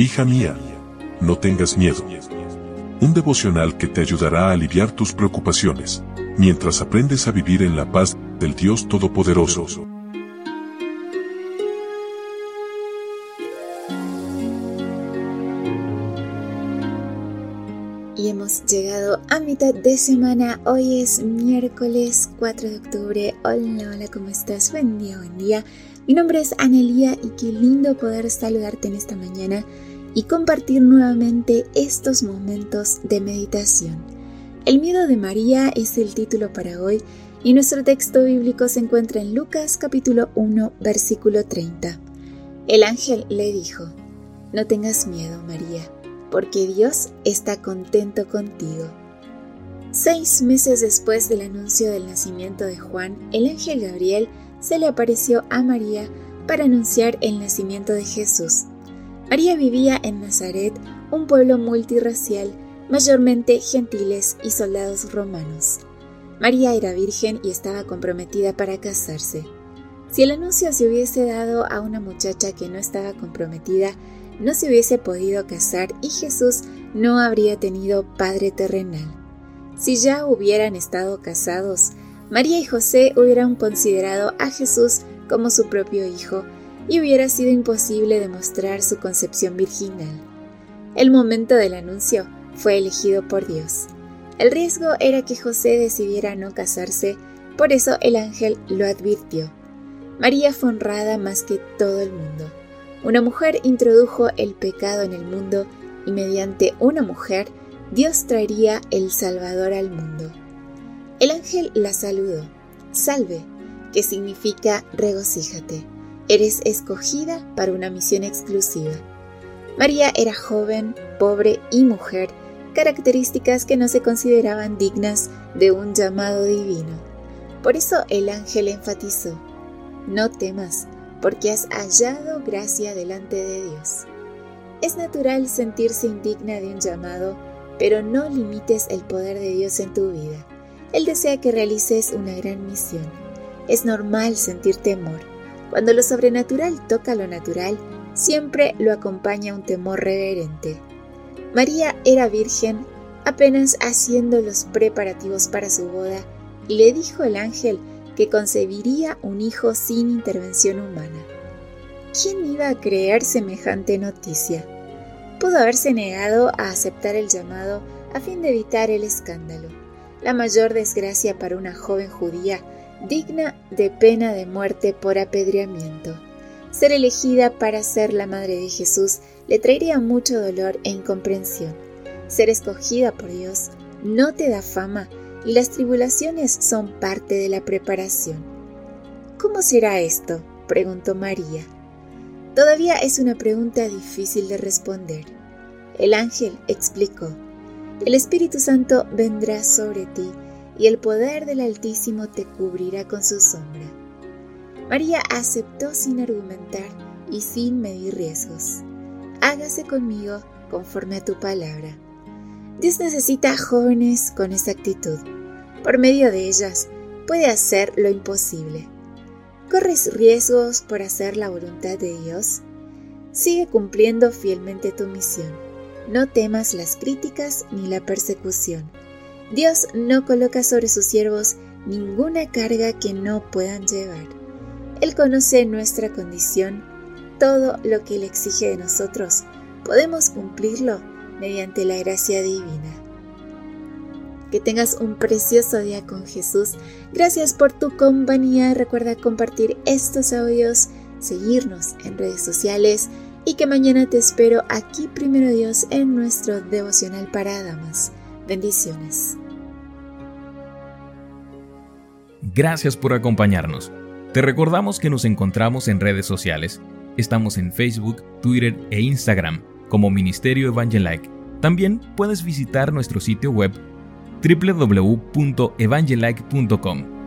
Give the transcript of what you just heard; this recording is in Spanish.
Hija mía, no tengas miedo. Un devocional que te ayudará a aliviar tus preocupaciones, mientras aprendes a vivir en la paz del Dios Todopoderoso. Y hemos llegado a mitad de semana. Hoy es miércoles 4 de octubre. Hola, hola, ¿cómo estás? Buen día, buen día. Mi nombre es Anelia y qué lindo poder saludarte en esta mañana y compartir nuevamente estos momentos de meditación. El miedo de María es el título para hoy y nuestro texto bíblico se encuentra en Lucas capítulo 1 versículo 30. El ángel le dijo, No tengas miedo, María porque Dios está contento contigo. Seis meses después del anuncio del nacimiento de Juan, el ángel Gabriel se le apareció a María para anunciar el nacimiento de Jesús. María vivía en Nazaret, un pueblo multirracial, mayormente gentiles y soldados romanos. María era virgen y estaba comprometida para casarse. Si el anuncio se hubiese dado a una muchacha que no estaba comprometida, no se hubiese podido casar y Jesús no habría tenido padre terrenal. Si ya hubieran estado casados, María y José hubieran considerado a Jesús como su propio hijo y hubiera sido imposible demostrar su concepción virginal. El momento del anuncio fue elegido por Dios. El riesgo era que José decidiera no casarse, por eso el ángel lo advirtió. María fue honrada más que todo el mundo. Una mujer introdujo el pecado en el mundo y mediante una mujer Dios traería el Salvador al mundo. El ángel la saludó. Salve, que significa regocíjate. Eres escogida para una misión exclusiva. María era joven, pobre y mujer, características que no se consideraban dignas de un llamado divino. Por eso el ángel enfatizó, no temas, porque has hallado gracia delante de Dios. Es natural sentirse indigna de un llamado, pero no limites el poder de Dios en tu vida. Él desea que realices una gran misión. Es normal sentir temor. Cuando lo sobrenatural toca lo natural, siempre lo acompaña un temor reverente. María era virgen, apenas haciendo los preparativos para su boda, y le dijo el ángel que concebiría un hijo sin intervención humana. ¿Quién iba a creer semejante noticia? Pudo haberse negado a aceptar el llamado a fin de evitar el escándalo, la mayor desgracia para una joven judía digna de pena de muerte por apedreamiento. Ser elegida para ser la madre de Jesús le traería mucho dolor e incomprensión. Ser escogida por Dios no te da fama y las tribulaciones son parte de la preparación. ¿Cómo será esto? preguntó María. Todavía es una pregunta difícil de responder. El ángel explicó, el Espíritu Santo vendrá sobre ti y el poder del Altísimo te cubrirá con su sombra. María aceptó sin argumentar y sin medir riesgos. Hágase conmigo conforme a tu palabra. Dios necesita jóvenes con esa actitud. Por medio de ellas puede hacer lo imposible. ¿Corres riesgos por hacer la voluntad de Dios? Sigue cumpliendo fielmente tu misión. No temas las críticas ni la persecución. Dios no coloca sobre sus siervos ninguna carga que no puedan llevar. Él conoce nuestra condición, todo lo que Él exige de nosotros. Podemos cumplirlo mediante la gracia divina. Que tengas un precioso día con Jesús. Gracias por tu compañía. Recuerda compartir estos audios, seguirnos en redes sociales y que mañana te espero aquí primero Dios en nuestro devocional para damas. Bendiciones. Gracias por acompañarnos. Te recordamos que nos encontramos en redes sociales. Estamos en Facebook, Twitter e Instagram como Ministerio Evangelike. También puedes visitar nuestro sitio web www.evangelike.com